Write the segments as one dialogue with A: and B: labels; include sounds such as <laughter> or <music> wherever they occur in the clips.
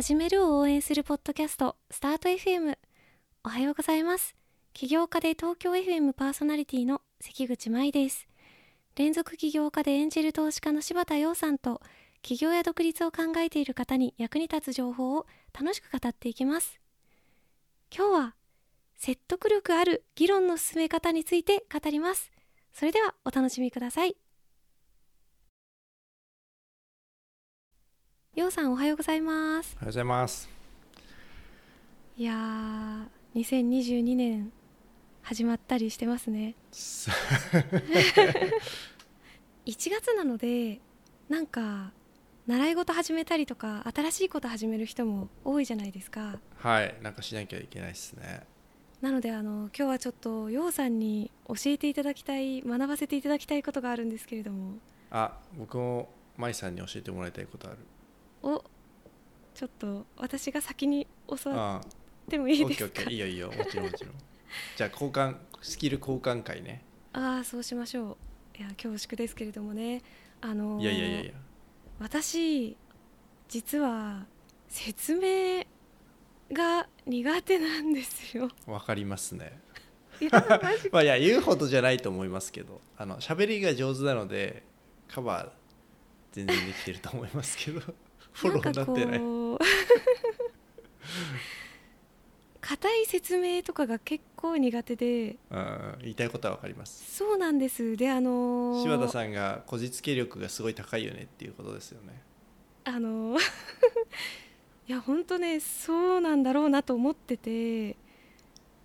A: 始めるを応援するポッドキャストスタート FM おはようございます。起業家で東京 FM パーソナリティの関口舞です。連続起業家でエンジェル投資家の柴田洋さんと起業や独立を考えている方に役に立つ情報を楽しく語っていきます。今日は説得力ある議論の進め方について語ります。それではお楽しみください。ようさんおはようございます。
B: おはようございます。
A: いやー2022年始まったりしてますね。<laughs> 1月なのでなんか習い事始めたりとか新しいこと始める人も多いじゃないですか。
B: はいなんかしなきゃいけないですね。
A: なのであの今日はちょっとようさんに教えていただきたい学ばせていただきたいことがあるんですけれども。
B: あ僕も舞さんに教えてもらいたいことある
A: おちょっと私が先に教わ
B: あ
A: ってもいいですか？
B: いいよいいよ。もちろんもちろん。じゃあ交換スキル交換会ね。
A: ああそうしましょう。いや恐縮ですけれどもね。あのー
B: いやいやいやいや。
A: 私実は説明が苦手なんですよ。
B: わかりますね。<laughs> まあいや言うほどじゃないと思いますけど。あの喋りが上手なのでカバー全然できてると思いますけどフォローになってない。<laughs>
A: 硬い説明とかが結構苦手で。
B: うん言いたいことはわかります。
A: そうなんです。であのー
B: 柴田さんがこじつけ力がすごい高いよねっていうことですよね。
A: あのー <laughs> いや本当ねそうなんだろうなと思ってて。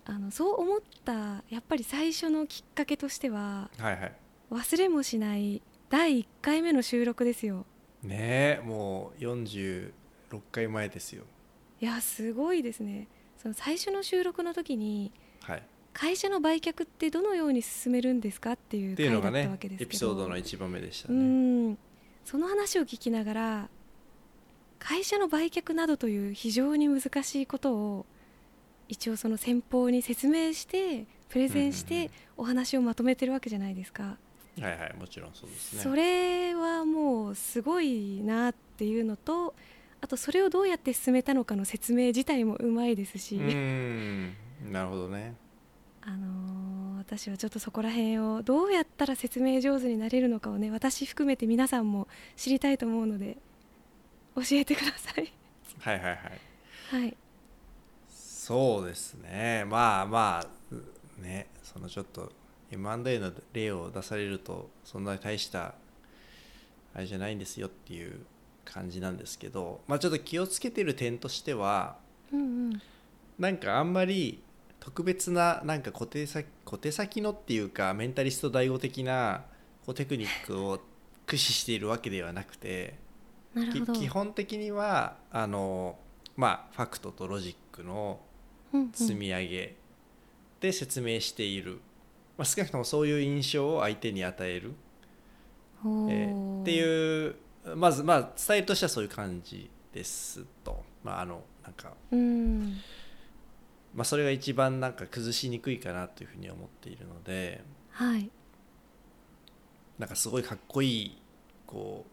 A: あのそう思ったやっぱり最初のきっかけとしては
B: はいはい。
A: 忘れもしない第1回目の収録ですよ
B: ねえもう46回前ですよ。
A: いやすごいですね。その最初の収録の時に
B: はい。
A: 会社の売却ってどのように進めるんですかっていう
B: のが
A: 回だった
B: ね
A: わけですけど。
B: エピソードの一番目でした
A: う
B: ね
A: ん。その話を聞きながら会社の売却などという非常に難しいことを一応その先方に説明してプレゼンしてお話をまとめてるわけじゃないですか、
B: はいはいもちろんそうですね。
A: それはもうすごいなっていうのとあとそれをどうやって進めたのかの説明自体もうまいですし、
B: うーんなるほどね。
A: あのー私はちょっとそこら辺をどうやったら説明上手になれるのかをね私含めて皆さんも知りたいと思うので教えてください。
B: はいはいはい。
A: はい。
B: そうですね。まあまあうねそのちょっと M&A の例を出されるとそんなに大したあれじゃないんですよっていう感じなんですけどまあちょっと気をつけてる点としては
A: うんうん。
B: なんかあんまり特別ななんか小手先小手先のっていうかメンタリスト大悟的なこうテクニックを駆使しているわけではなくて基本的にはあのまあファクトとロジックの
A: うんうん。
B: 積み上げで説明している、まあ、少なくともそういう印象を相手に与える、えーっていうまずまあ伝えるとしてはそういう感じですと、まあ、あのなんか、
A: うん。
B: まあ、それが一番なんか崩しにくいかなというふうに思っているので。
A: はい。
B: なんかすごいかっこいいこう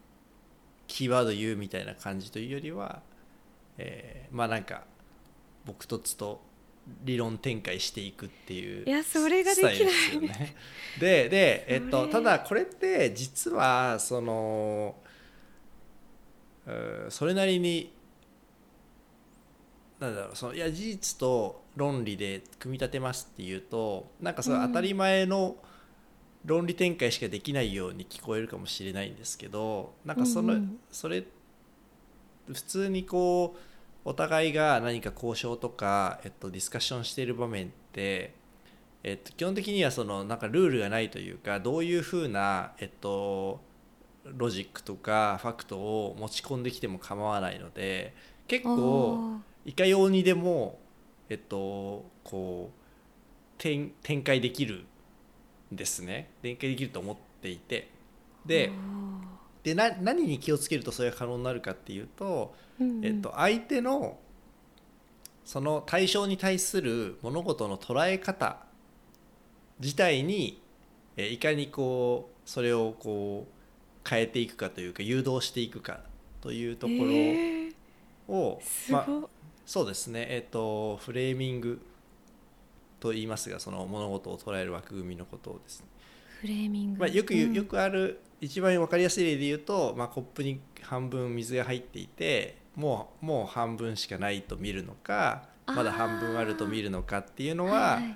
B: キーワード言うみたいな感じというよりは、えーまあなんか僕とつと理論展開していくっていう
A: いやそれができない。
B: ですよね。でで、えっと、ただこれって実はそのそれなりになんだろうそのいや事実と論理で組み立てますっていうとなんかそれ
A: うん
B: 当たり前の論理展開しかできないように聞こえるかもしれないん。ですけどなんかその、
A: うんうん
B: それ普通にこうお互いが何か交渉とか、えっと、ディスカッションしている場面って、えっと、基本的にはそのなんかルールがないというかどういうふうな、えっと、ロジックとかファクトを持ち込んできても構わないので結構いかようにでも、えっと、こう展展開できるんですね。展開できると思っていて。ででな何に気をつけるとそれが可能になるかっていうと、
A: うんうん。
B: えっと、相手のその対象に対する物事の捉え方自体にえいかにこうそれをこう変えていくかというか誘導していくかというところ
A: えー。
B: を
A: すご。い、
B: まあ、そうですね。えっ、とフレーミングと言いますがその物事を捉える枠組みのことをですね、
A: フレーミング、
B: まあ、よくよくある一番分かりやすい例で言うと、まあ、コップに半分水が入っていてもうもう半分しかないと見るのかまだ半分あると見るのかっていうのは、
A: いい。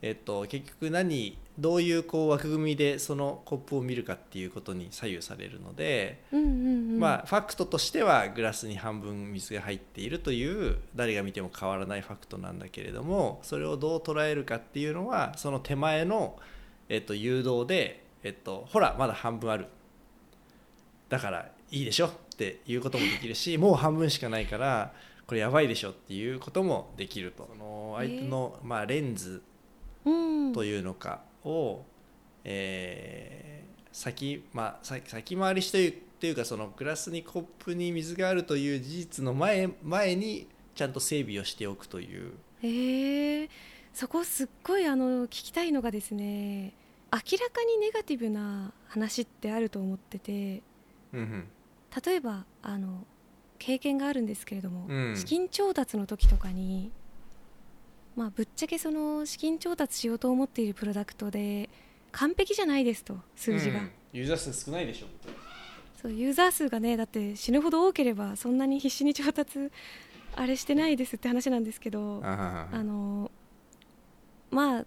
B: えっと、結局何どういうこう枠組みでそのコップを見るかっていうことに左右されるので、
A: うんうんうん、
B: まあファクトとしてはグラスに半分水が入っているという誰が見ても変わらないファクトなんだけれどもそれをどう捉えるかっていうのはその手前の、えっと、誘導で、えっと、ほらまだ半分ある。だからいいでしょっていうこともできるしもう半分しかないからこれやばいでしょっていうこともできると。その相手の、まあ、レンズ
A: うん、
B: というのかを、えー先,、まあ、先先回りしというというかそのグラスにコップに水があるという事実の前前にちゃんと整備をしておくという。
A: えー、そこすっごいあの聞きたいのがですね明らかにネガティブな話ってあると思ってて。
B: うんうん
A: 例えばあの経験があるんですけれども、
B: うん。
A: 資金調達の時とかに、まあ、ぶっちゃけその資金調達しようと思っているプロダクトで完璧じゃないですと数字が、
B: うん。ユーザー数少ないでしょ
A: そうユーザー数がねだって死ぬほど多ければそんなに必死に調達あれしてないですって話なんですけど
B: あ
A: あのまあ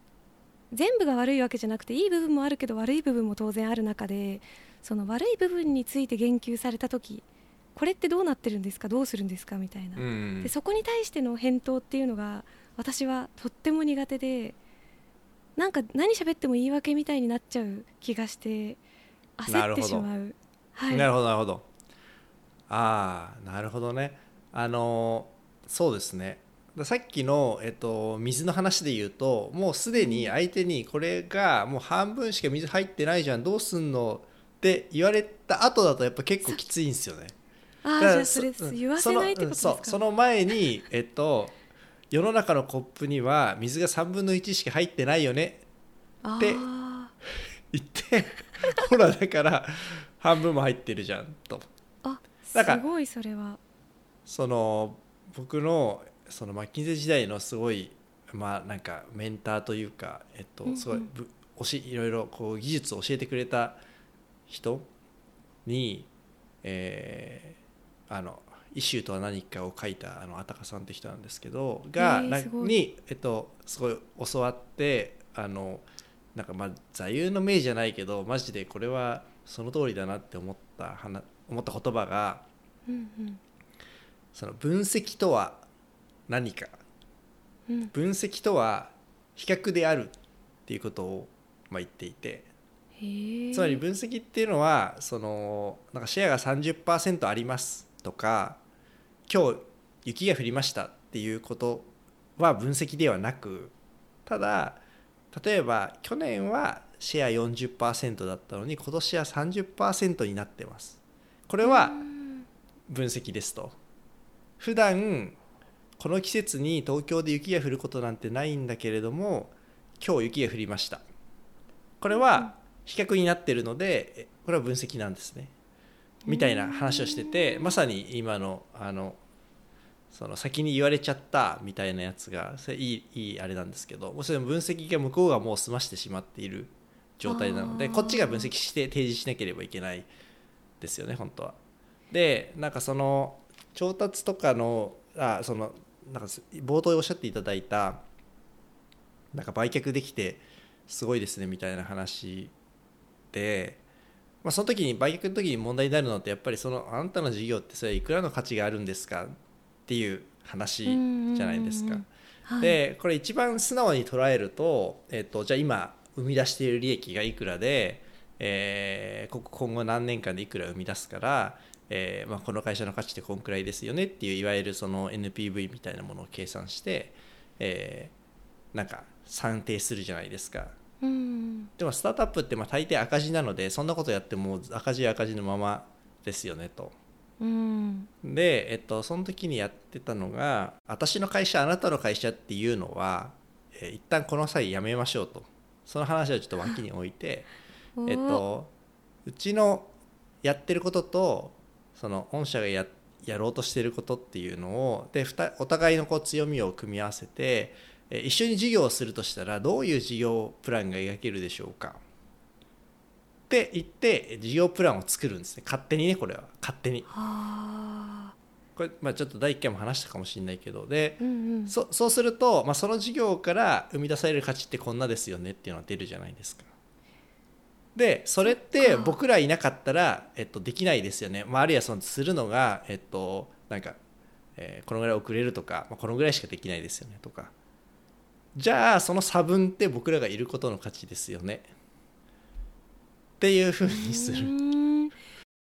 A: 全部が悪いわけじゃなくていい部分もあるけど悪い部分も当然ある中でその悪い部分について言及された時これってどうなってるんですか？どうするんですか？みたいな、
B: うん。
A: でそこに対しての返答っていうのが私はとっても苦手でなんか何喋っても言い訳みたいになっちゃう気がして焦ってしまう。はい、
B: なるほど。なるほど。ああなるほどね。あのそうですね。ださっきの、えっと、水の話で言うともうすでに相手にこれがもう半分しか水入ってないじゃんどうすんのって言われた後だとやっぱ結構きついんですよね。
A: ああじゃあそれ
B: そ
A: 言わせないってことですか？
B: その前にえっと世の中のコップには水が3分の1しか入ってないよねで
A: あ
B: 言ってほらだから半分も入ってるじゃんと。
A: ーあすごいそれは。
B: その僕のそのマッキンゼー時代のすごいまあなんかメンターというか、えっと
A: うんうん。
B: すごいぶ教えいろいろこう技術を教えてくれた人に、えーあのイシューとは何かを書いたあのあたかさんって人なんですけどが、に、えっと、すごい教わってあのなんかまあ座右の銘じゃないけどマジでこれはその通りだなって思った話思った言葉が
A: うんうん。
B: その分析とは何か。
A: うん。
B: 分析とは比較であるっていうことをまあ言っていてつまり分析っていうのはそのなんかシェアが30%ありますとか今日雪が降りましたっていうことは分析ではなくただ例えば去年はシェア40%だったのに今年は30%になってます。これは分析ですと。普段この季節に東京で雪が降ることなんてないんだけれども今日雪が降りました。これは比較になってるのでえこれは分析なんですね。みたいな話をしててまさに今のあのその先に言われちゃったみたいなやつがそれいいいいあれなんですけどもうそれ分析が向こうがもう済ましてしまっている状態なのでこっちが分析して提示しなければいけないですよね本当は。でなんかその調達とかのあそのなんか冒頭でおっしゃっていただいたなんか売却できてすごいですねみたいな話で、まあ、その時に売却の時に問題になるのってやっぱりそのあなたの事業ってそれいくらの価値があるんですか？っていう話じゃないですか。
A: はい、
B: でこれ一番素直に捉えると,、えっとじゃあ今生み出している利益がいくらで、えーこ今後何年間でいくら生み出すから、えーまあ、この会社の価値ってこんくらいですよねっていういわゆるその NPV みたいなものを計算して、えーなんか算定するじゃないですか。
A: うん。
B: でもスタートアップってまあ大抵赤字なのでそんなことやっても赤字は赤字のままですよねと。
A: うん。
B: で、えっと、その時にやってたのが私の会社あなたの会社っていうのは、えー一旦この際やめましょうと。その話はちょっと脇に置いて <laughs> えっ
A: お
B: とうちのやってることとその御社がややろうとしてることっていうのをでお互いのこう強みを組み合わせてえ一緒に事業をするとしたらどういう事業プランが描けるでしょうか？って言って事業プランを作るんですね。勝手にねこれは。勝手に。
A: はあ。
B: これ、まあ、ちょっと第1回も話したかもしれないけど。で
A: うんうん。
B: そそうすると、まあ、その事業から生み出される価値ってこんなですよねっていうのが出るじゃないですか。でそれって僕らいなかったら、えっと、できないですよね、まあ、あるいはそのするのが、えっと、なんか、えーこのぐらい遅れるとか、まあ、このぐらいしかできないですよねとかじゃあその差分って僕らがいることの価値ですよね。っていうふうにす
A: う
B: る。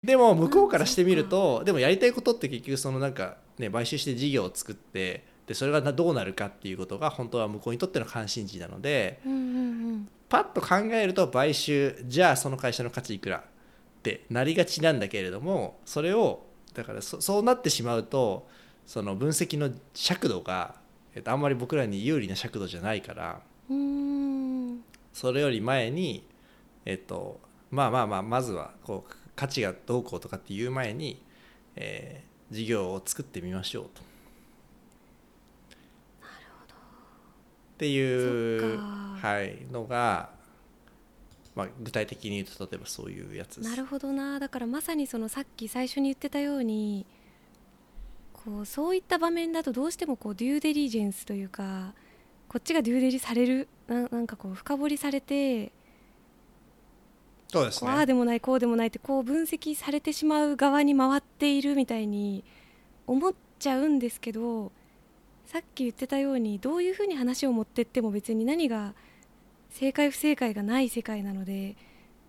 B: でも向こうからしてみるとでもやりたいことって結局そのなんかね買収して事業を作ってでそれがなどうなるかっていうことが本当は向こうにとっての関心事なので
A: うんうん。
B: パッと考えると買収じゃあその会社の価値いくらってなりがちなんだけれどもそれをだからそそうなってしまうとその分析の尺度が、えっと、あんまり僕らに有利な尺度じゃないからそれより前に、えっと、まあまあまあまずはこう価値がどうこうとかっていう前に、えー事業を作ってみましょうと。っていう、はい、のが、まあ、具体的に言うと例えばそういうやつです。
A: なるほどなだからまさにそのさっき最初に言ってたようにこうそういった場面だとどうしてもこうデューデリジェンスというかこっちがデューデリされるななんかこう深掘りされて
B: そうですね。
A: ああでもないこうでもないってこう分析されてしまう側に回っているみたいに思っちゃうんですけどさっき言ってたようにどういうふうに話を持ってっても別に何が正解不正解がない世界なので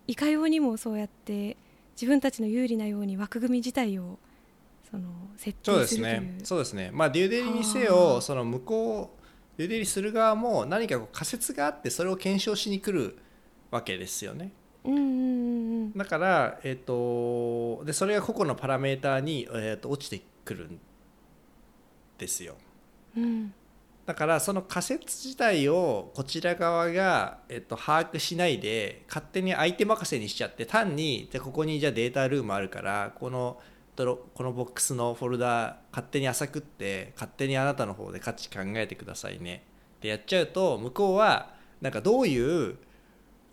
A: いかようにもそうやって自分たちの有利なように枠組み自体をその設
B: そうですね。そうですね。まあデューデリにせ
A: はあ
B: よその向こうデューデリする側も何かこう仮説があってそれを検証しに来るわけですよね。
A: うんうんうん
B: だから、えっとでそれが個々のパラメーターに、えっと落ちてくるんですよ。
A: うんうん。
B: だからその仮説自体をこちら側が、えっと、把握しないで勝手に相手任せにしちゃって単にじゃあここにじゃあデータルームあるからこのドロこのボックスのフォルダ勝手に浅くって勝手にあなたの方で価値考えてくださいね。ってやっちゃうと向こうはなんかどういう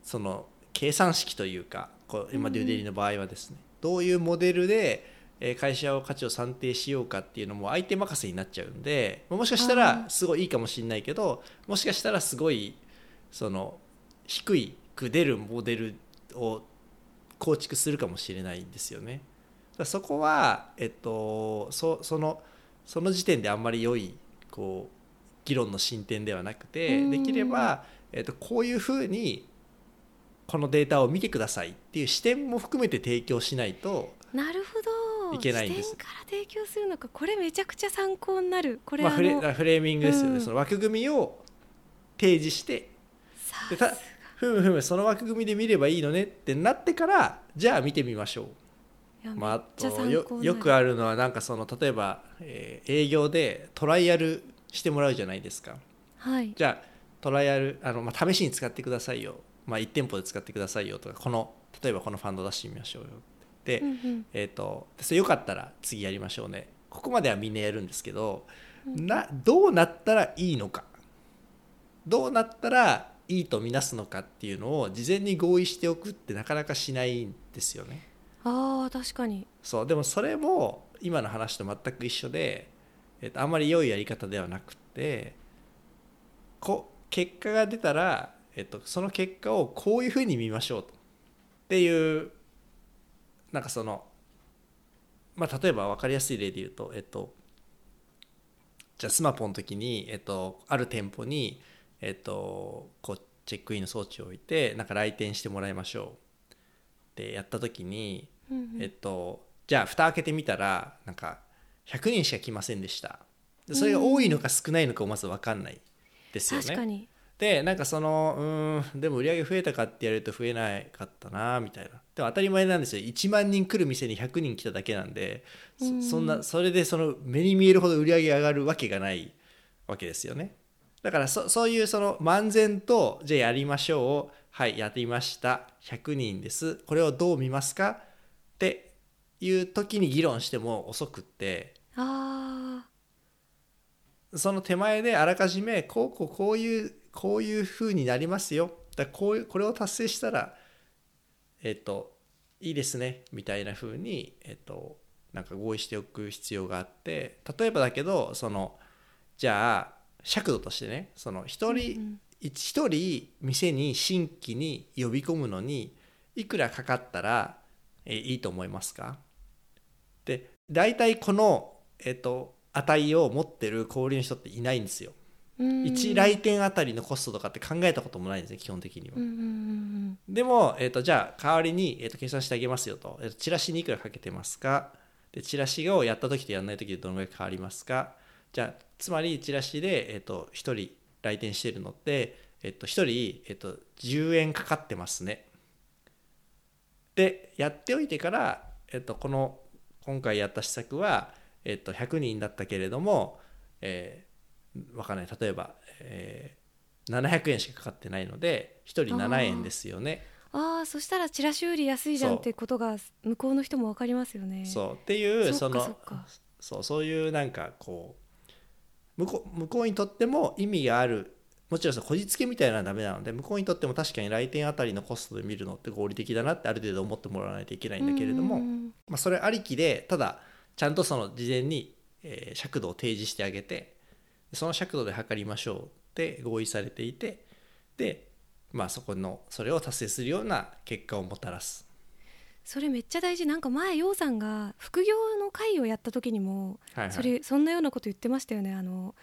B: その計算式というかこう今
A: うん
B: デューデリの場合はですね、どういうモデルでえー会社を価値を算定しようかっていうのも相手任せになっちゃうんでもしかした
A: あ
B: ら
A: ー。
B: すごいいいかもしれないけどもしかしたらすごいその低いく出るモデルを構築するかもしれないんですよね。だそこは、えっと、そそのその時点であんまり良いこう議論の進展ではなくて
A: うん。
B: できれば、えっと、こういうふうにこのデータを見てくださいっていう視点も含めて提供しないと
A: なるほど。
B: いけないんです。
A: 視点から提供するのか。これめちゃくちゃ参考になる。これ、
B: まあ、フレフレーミングですよね、
A: うん。
B: その枠組みを提示して。
A: さ
B: でたふむふむその枠組みで見ればいいのねってなってからじゃあ見てみましょう、まあ、あとよよくあるのはなんかその例えば、えー営業でトライアルしてもらうじゃないですか。
A: はい。
B: じゃあトライアルあの、まあ、試しに使ってくださいよ、まあ、1店舗で使ってくださいよとかこの例えばこのファンド出してみましょうよ。って、
A: うんうん。
B: えー、とそれよかったら次やりましょうね。ここまではみんなやるんですけど、などうなったらいいのか。どうなったらいいとみなすのかっていうのを事前に合意しておくってなかなかしないんですよね。
A: あ確かに。
B: そうでもそれも今の話と全く一緒で、えっとあんまり良いやり方ではなくてこ結果が出たら、えっとその結果をこういうふうに見ましょうと。っていうなんかそのまあ例えば分かりやすい例で言うとえっとじゃあスマポの時に、えっと、ある店舗に、えっと、こうチェックインの装置を置いてなんか来店してもらいましょうってやった時に、
A: うんうん。
B: えっと、じゃあ蓋開けてみたらなんか100人しか来ませんでした。でそれが多いのか少ないのかをまず分かんないですよね。でなんかそのうーんでも売り上げ増えたかってやると増えなかったなみたいな。でも当たり前なんですよ。1万人来る店に100人来ただけなんでそ
A: うん。
B: そんなそれでその目に見えるほど売り上げ上がるわけがないわけですよね。だからそそういうその漫然とじゃあやりましょうはいやりました。100人です。これをどう見ますか？っていう時に議論しても遅くって
A: あ
B: その手前であらかじめこうこうこういうこういう風になりますよ。だこういうこれを達成したらえっといいですねみたいな風にえっとなんか合意しておく必要があって例えばだけどそのじゃあ尺度としてねその一人、
A: うん
B: 一人店に新規に呼び込むのにいくらかかったら、えーいいと思いますか？で大体この、えっと値を持ってる小売りの人っていないんですよ。
A: うん。
B: 1来店あたりのコストとかって考えたこともないんですね基本的には。でも、えっとじゃあ代わりに、えっと計算してあげますよと、えっとチラシにいくらかけてますか？でチラシをやった時とやらない時でどのぐらい変わりますか？じゃあつまりチラシで、えっと1人来店してるのって、えっと1人、えっと10円かかってますね。でやっておいてから、えっとこの今回やった施策は、えっと100人だったけれども、えーわかんない。例えば、えー700円しかかかってないので1人7円ですよね。
A: ああそしたらチラシより安いじゃんってことが向こうの人も分かりますよね。
B: そう。っていう
A: そ
B: の
A: そ
B: うそういうなんかこう向こう向こうにとっても意味があるもちろんさこじつけみたいなのはダメなので向こうにとっても確かに来店あたりのコストで見るのって合理的だなってある程度思ってもらわないといけないんだけれども、
A: うん。
B: まあ、それありきでただちゃんとその事前に、えー尺度を提示してあげてその尺度で測りましょうって合意されていてで、まあ、そこのそれを達成するような結果をもたらす。
A: それめっちゃ大事。なんか前楊さんが副業の会をやった時にも
B: はいはい。
A: それそんなようなこと言ってましたよね。あの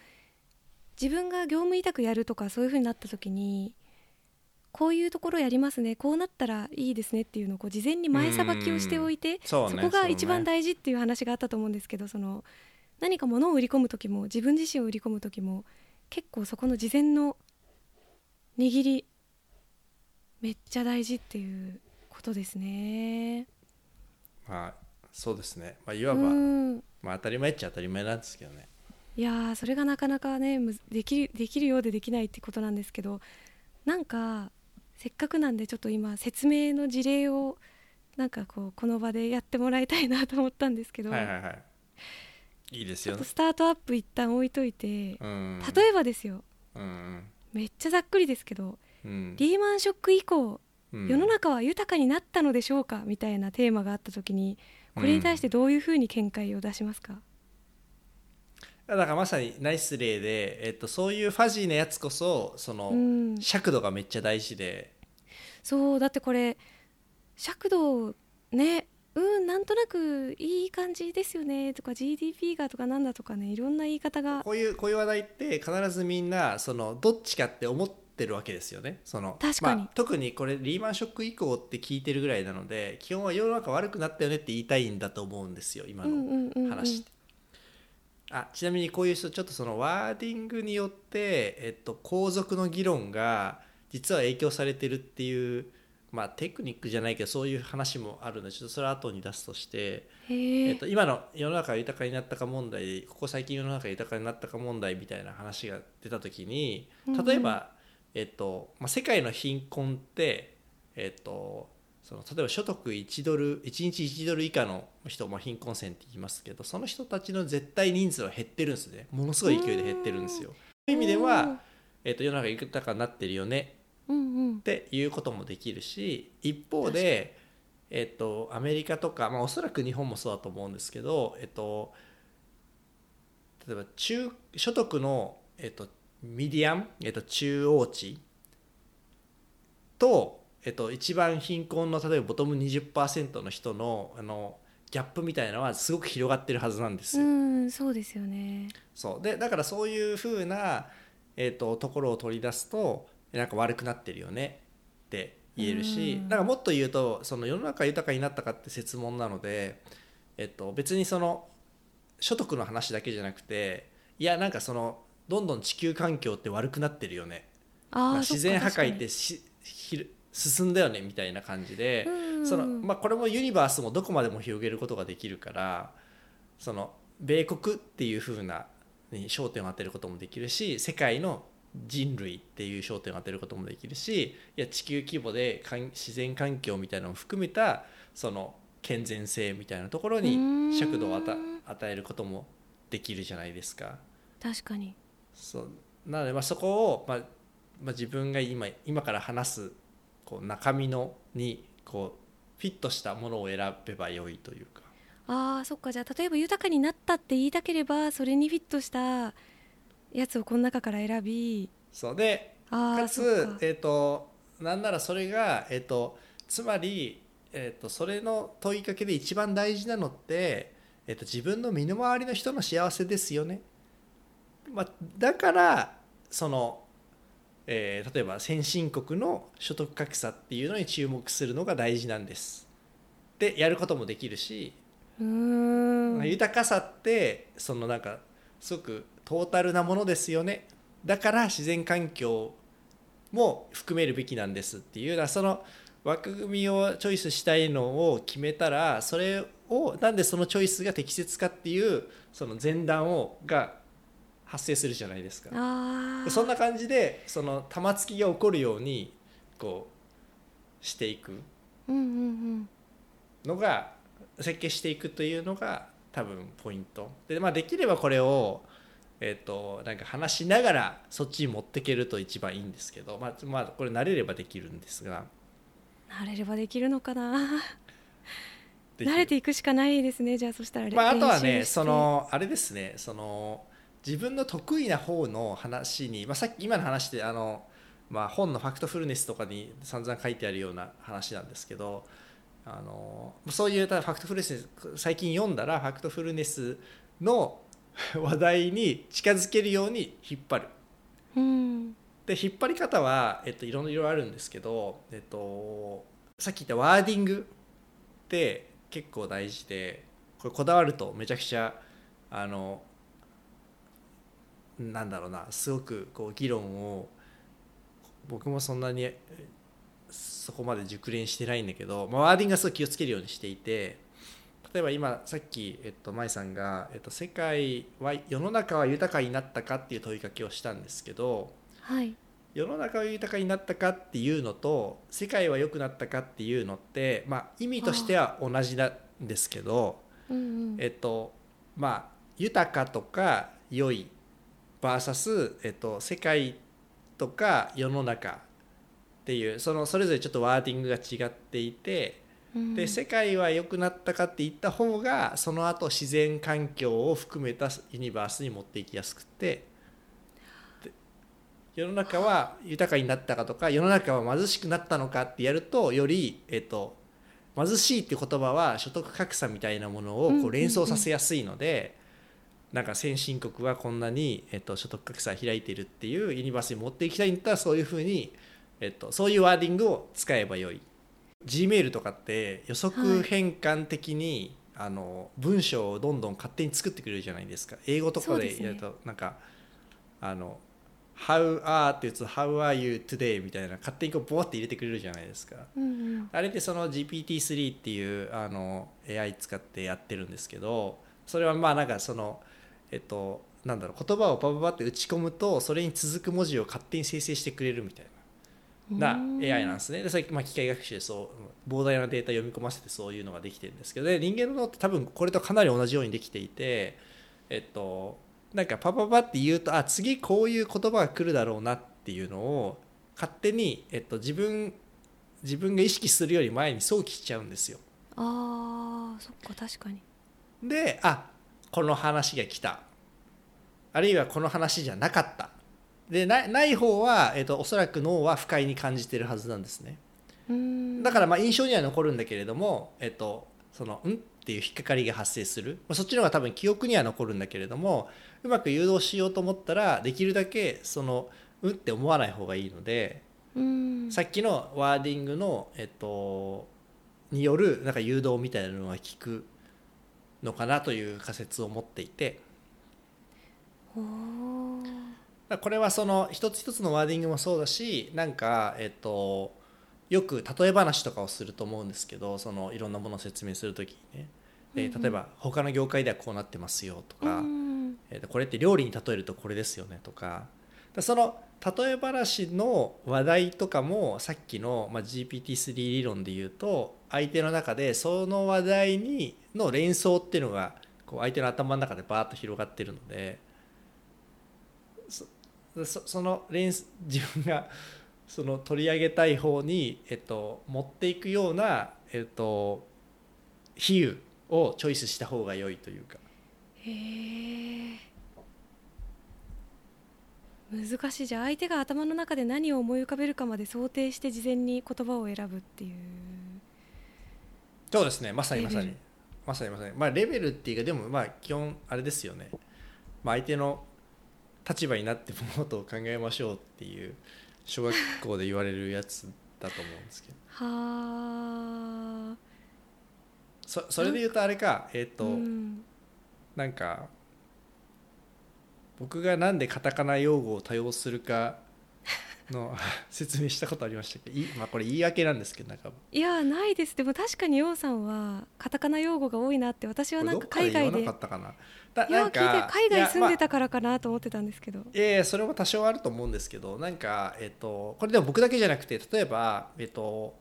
A: 自分が業務委託やるとかそういう風になった時にこういうところやりますねこうなったらいいですねっていうのをこう事前に前さばきをしておいて
B: そ
A: こが一番大事っていう話があったと思うんですけどその何か物を売り込む時も自分自身を売り込む時も結構そこの事前の握りめっちゃ大事っていうことですね。
B: まあそうですね、まあ、いわば、
A: うん
B: まあ、当たり前っちゃ当たり前なんですけどね。
A: いやーそれがなかなかねできるできるようでできないってことなんですけどなんかせっかくなんでちょっと今説明の事例をなんかこうこの場でやってもらいたいなと思ったんですけど、
B: はいはいはい。いいですよ
A: ちょっと。スタートアップ一旦置いといて、
B: うん。
A: 例えばですよ
B: うん
A: めっちゃざっくりですけど、
B: うん
A: リーマンショック以降
B: うん
A: 世の中は豊かになったのでしょうか？みたいなテーマがあった時にこれに対してどういうふうに見解を出しますか、
B: だからまさにナイス例で、えっと、そういうファジーなやつこそその、
A: うん。
B: 尺度がめっちゃ大事で。
A: そうだってこれ尺度ねうんなんとなくいい感じですよねとか GDP がとかなんだとかねいろんな言い方が。
B: こういうこういう話題って必ずみんなそのどっちかって思ってるわけですよね。その
A: 確かに。
B: まあ特にこれリーマンショック以降って聞いてるぐらいなので基本は世の中悪くなったよねって言いたいんだと思うんですよ今
A: うんうんうんうん。
B: の話って。あちなみにこういう人ちょっとそのワーディングによって、えっと、皇族の議論が実は影響されてるっていう、まあ、テクニックじゃないけどそういう話もあるのでちょっとそれは後に出すとして、
A: へえ、
B: えっと、今の世の中が豊かになったか問題ここ最近世の中が豊かになったか問題みたいな話が出た時に例えば、えっとまあ、世界の貧困って、えっと、その例えば所得1ドル1日1ドル以下の人、まあ、貧困線って言いますけどその人たちの絶対人数は減ってるんですね。ものすごい勢いで減ってるんですよ。そういう意味では、えっと、世の中が豊かになってるよね。
A: うんうん。
B: っていうこともできるし一方で、えっと、アメリカとか、まあ、おそらく日本もそうだと思うんですけど、えっと、例えば中所得の、えっと、ミディアン、えっと、中央値と、えっと、一番貧困の例えばボトム20%の人のあのギャップみたいなのはすごく広がってるはずなんです
A: う
B: よ。
A: んそうですよね。
B: そう。でだからそういうふうな、えー、とところを取り出すとなんか悪くなってるよねって言えるし
A: うん。
B: なんかもっと言うとその世の中が豊かになったかって説問なので、えっと別にその所得の話だけじゃなくていやなんかそのどんどん地球環境って悪くなってるよね。
A: あー
B: まあ自然破壊ってしひ進んだよねみたいな感じで。その
A: うん
B: まあ、これもユニバースもどこまでも広げることができるからその米国っていう風なに焦点を当てることもできるし世界の人類っていう焦点を当てることもできるしいや地球規模で自然環境みたいなのも含めたその健全性みたいなところに尺度を与与えることもできるじゃないですか。
A: 確かに
B: そうなのでまあそこを、まあまあ、自分が今今から話すこう中身のにこうフィットしたものを選べば良いというか。
A: あーそっか。じゃあ例えば豊かになったって言いたければそれにフィットしたやつをこの中から選び。
B: そうで
A: ああ
B: かつえっ、となんならそれがえっ、とつまりえっ、とそれの問いかけで一番大事なのってえっ、と自分の身の回りの人の幸せですよね。まあ、だからその、えー例えば先進国の所得格差っていうのに注目するのが大事なんです。でやることもできるし、
A: うーん
B: 豊かさってそのなんかすごくトータルなものですよねだから自然環境も含めるべきなんですっていうようなその枠組みをチョイスしたいのを決めたらそれをなんでそのチョイスが適切かっていうその前段をが発生するじゃないですか。そんな感じでその玉突きが起こるようにこうしていく。のが設計していくというのが多分ポイント。で,、まあ、できればこれを、えー、となんか話しながらそっちに持っていけると一番いいんですけど、まあまあ、これ慣れればできるんですが。
A: 慣れればできるのかな。慣れていくしかないですねじゃあそしたら。
B: まあ、あとはねそのあれですねその自分の得意な方の話に、まあ、さっき今の話であの、まあ、本のファクトフルネスとかに散々書いてあるような話なんですけどあのそういうただファクトフルネス最近読んだらファクトフルネスの <laughs> 話題に近づけるように引っ張る。
A: うん
B: で引っ張り方は、えっと、いろいろあるんですけど、えっと、さっき言ったワーディングって結構大事でこれこだわるとめちゃくちゃあのなんだろうなすごくこう議論を僕もそんなにえそこまで熟練してないんだけど、まあ、ワーディングはすごい気をつけるようにしていて例えば今さっき、えっと、舞さんが、えっと、世界は世の中は豊かになったかっていう問いかけをしたんですけど
A: はい。
B: 世の中は豊かになったかっていうのと世界は良くなったかっていうのって、まあ、意味としては同じなんですけど、
A: うんうん。
B: えっとまあ豊かとか良い VS、えっと、世界とか世の中っていうそのそれぞれちょっとワーディングが違っていて
A: うん。
B: で世界は良くなったかって言った方がその後自然環境を含めたユニバースに持っていきやすくてで世の中は豊かになったかとか世の中は貧しくなったのかってやるとより、えっと、貧しいっていう言葉は所得格差みたいなものを
A: うんうんう
B: こうん連想させやすいので、なんか先進国はこんなに、えっと、所得格差開いてるっていうユニバースに持っていきたいんだったらそういうふうに、えっと、そういうワーディングを使えばよい。Gmail とかって予測変換的に、あの文章をどんどん勝手に作ってくれるじゃないですか。英語とか
A: で
B: やると、なんかあの「How are」って言うと「How are you today」みたいな勝手にこうボワって入れてくれるじゃないですか。
A: うんうん。
B: あれってその GPT-3 っていうあの AI 使ってやってるんですけどそれはまあなんかそのえっとなんだろう言葉をパパパって打ち込むとそれに続く文字を勝手に生成してくれるみたいな。な
A: うん。
B: AI なんですね。でそれ、まあ、機械学習でそう膨大なデータ読み込ませてそういうのができてるんですけど。で人間の脳って多分これとかなり同じようにできていてえっとなんかパパパって言うとあ次こういう言葉が来るだろうなっていうのを勝手に、えっと、自分自分が意識するより前に想起しちゃうんですよ。
A: あーそっか確かに。
B: であこの話が来た。あるいはこの話じゃなかった。でないない方は、えっと、おそらく脳は不快に感じてるはずなんですね。
A: うん。
B: だからまあ印象には残るんだけれども、えっと、その「ん?」っていう引っかかりが発生する、まあ、そっちの方が多分記憶には残るんだけれどもうまく誘導しようと思ったらできるだけその「ん?」って思わない方がいいので、
A: うん。
B: さっきのワーディングの、えっと、によるなんか誘導みたいなのが効くのかなという仮説を持っていて。これはその一つ一つのワーディングもそうだしなんかえっとよく例え話とかをすると思うんですけどそのいろんなものを説明するときにね。例えば他の業界ではこうなってますよとか、
A: うん
B: えーとこれって料理に例えるとこれですよねとか。だその例え話の話題とかもさっきの、まあ、GPT-3 理論で言うと相手の中でその話題にの連想っていうのがこう相手の頭の中でバーッと広がってるのでそそその連 <laughs> 自分がその取り上げたい方に、えっと、持っていくような、えっと、比喩をチョイスした方が良いというか。
A: へ難しい。じゃあ相手が頭の中で何を思い浮かべるかまで想定して事前に言葉を選ぶっていう。
B: そうですね。まさにまさに。まさにまさに。まあレベルっていうかでもまあ基本あれですよね、まあ、相手の立場になって物事を考えましょうっていう小学校で言われるやつだと思うんですけど。<laughs>
A: はあ。
B: そそれで言うとあれかえっ、と、
A: うん。
B: なんか僕がなんでカタカナ用語を多用するかの <laughs> 説明したことありましたっけ？どいまあこれ言い訳なんですけどなんか
A: いやないです。でも確かにようさんはカタカナ用語が多いなって私はなんか海外で海外住んでたからかなと思ってたんですけど、
B: まあいやいやそれも多少あると思うんですけどなんかえっとこれでも僕だけじゃなくて例えばえっと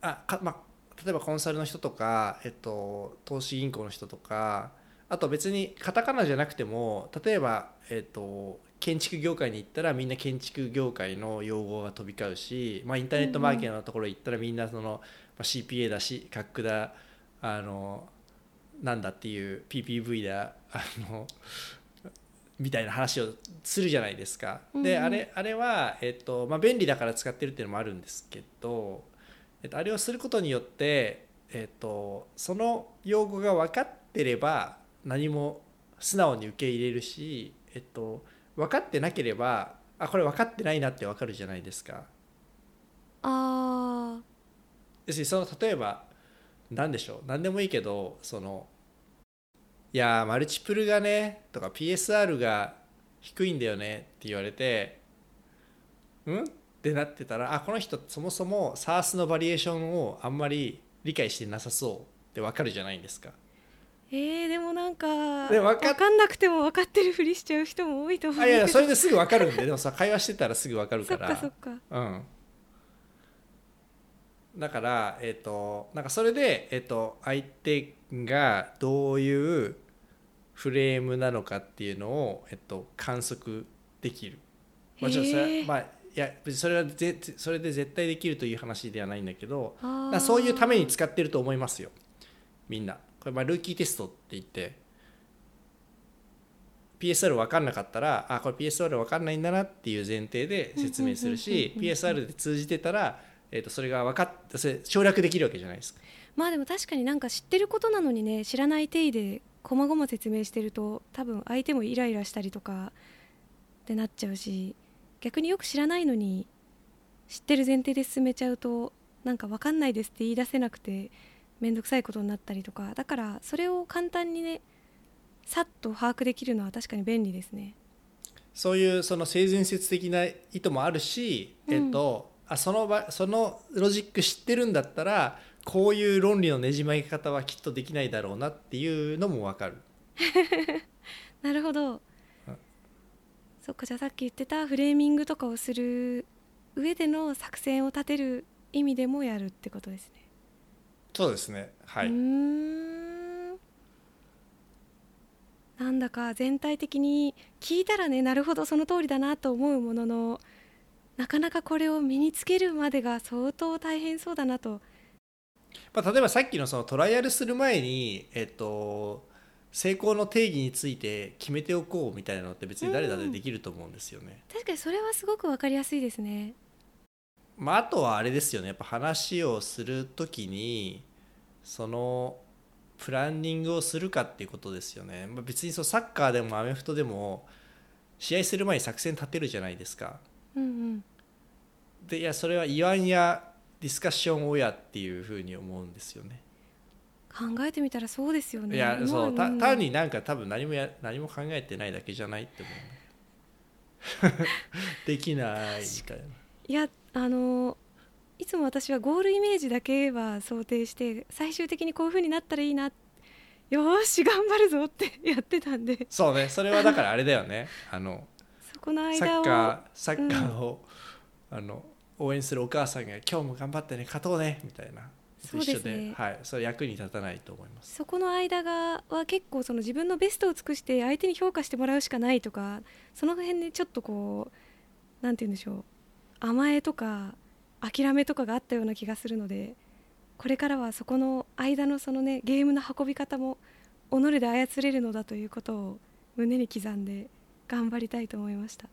B: あかまあ例えばコンサルの人とか、えっと、投資銀行の人とかあと別にカタカナじゃなくても例えば、えっと、建築業界に行ったらみんな建築業界の用語が飛び交うし、まあ、インターネットマーケティングのところ行ったらみんなその、まあ、CPA だし学だあのなんだっていう PPV だあのみたいな話をするじゃないですか。で、あれあれは、えっとまあ、便利だから使ってるっていうのもあるんですけど、えっと、あれをすることによって、えっと、その用語が分かってれば何も素直に受け入れるし、えっと、分かってなければあこれ分かってないなって分かるじゃないですか。
A: あ
B: 要するにその例えば何でしょう何でもいいけどそのいやーマルチプルがねとか PSR が低いんだよねって言われてうん？ってなってたらあこの人そもそも SARS のバリエーションをあんまり理解してなさそうってわかるじゃないですか。
A: ーえー、でもなんか
B: かっ
A: 分かんなくても分かってるふりしちゃう人も多いと思う
B: あいやいやそ
A: れ
B: れですぐわかるんででもさ会話してたらすぐわかる
A: そっ
B: から
A: かそっか。
B: うん、だから、えっとなんかそれで、えっと相手がどういうフレームなのかっていうのを、えっと観測できる。もちろんそれはまあいや別にそれはぜそれで絶対できるという話ではないんだけどそういうために使ってると思いますよ。みんなこれまあルーキーテストって言って PSR 分かんなかったらあこれ PSR 分かんないんだなっていう前提で説明するし PSR で通じてたら、えー、とそれが分かってそれ省略できるわけじゃないですか。
A: まあでも確かになんか知ってることなのにね知らない定義でこまごま説明してると多分相手もイライラしたりとかってなっちゃうし逆によく知らないのに知ってる前提で進めちゃうとなんか分かんないですって言い出せなくて面倒くさいことになったりとかだからそれを簡単にねさっと把握できるのは確かに便利ですね。
B: そういうその性善説的な意図もあるし、えっとあその場そのロジック知ってるんだったらこういう論理のねじ曲げ方はきっとできないだろうなっていうのも分かる <laughs>
A: なるほど、そっかじゃあさっき言ってたフレーミングとかをする上での作戦を立てる意味でもやるってことですね。
B: そうですね。はい。う
A: ーん。なんだか全体的に聞いたらねなるほどその通りだなと思うもののなかなかこれを身につけるまでが相当大変そうだなと。
B: まあ、例えばさっきのそのトライアルする前に、えっと、成功の定義について決めておこうみたいなのって別に誰だってできると思うんですよね。
A: 確かにそれはすごく分かりやすいですね。
B: まあ、あとはあれですよね。やっぱ話をする時にそのプランニングをするかっていうことですよね、まあ、別にそうサッカーでもアメフトでも試合する前に作戦立てるじゃないですか。
A: うんうん。
B: でいやそれは言わんやディスカッションをやっていうふうに思うんですよね。
A: 考えてみたらそうですよね。
B: いやそう単になんか多分何もや何も考えてないだけじゃないって思う。<laughs> できないみたいな。い
A: やあのいつも私はゴールイメージだけは想定して最終的にこういう風になったらいいなよーし頑張るぞってやってたんで。
B: そうねそれはだからあれだよね。あの
A: そこの
B: サッ
A: 間を
B: カーサッカーを、あの応援するお母さんが「今日も頑張ってね勝とうね」みたいな。
A: そうですね。
B: 一緒で、はい、それ役に立たないと思います。
A: そこの間がは結構その自分のベストを尽くして相手に評価してもらうしかないとかその辺でちょっとこうなんて言うんでしょう甘えとか諦めとかがあったような気がするのでこれからはそこの間のそのねゲームの運び方も己で操れるのだということを胸に刻んで頑張りたいと思いました。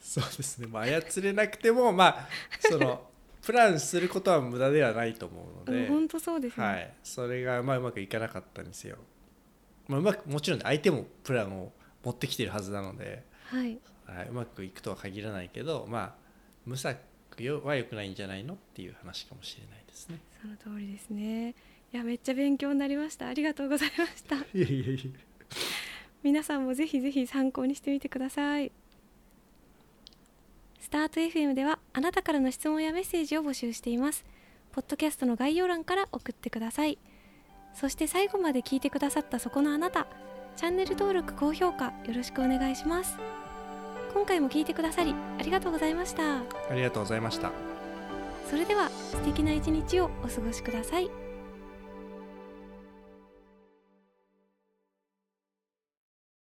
B: そうですね、まあ、操れなくても、まあ、その <laughs> プランすることは無駄ではないと思うので、
A: 本当そうですね、
B: はい、それがまあうまくいかなかったんですよ。まあ、うまくもちろん相手もプランを持ってきてるはずなので、
A: はい、
B: はい、うまくいくとは限らないけど、まあ、無策は良くないんじゃないのっていう話かもしれないですね。
A: その通りですね。いやめっちゃ勉強になりました。ありがとうございました。<laughs>
B: いやいやいや
A: 皆さんもぜひぜひ参考にしてみてください。スタート FM ではあなたからの質問やメッセージを募集しています。ポッドキャストの概要欄から送ってください。そして最後まで聞いてくださったそこのあなたチャンネル登録高評価よろしくお願いします今回も聞いてくださりありがとうございました
B: ありがとうございました。
A: それでは素敵な一日をお過ごしください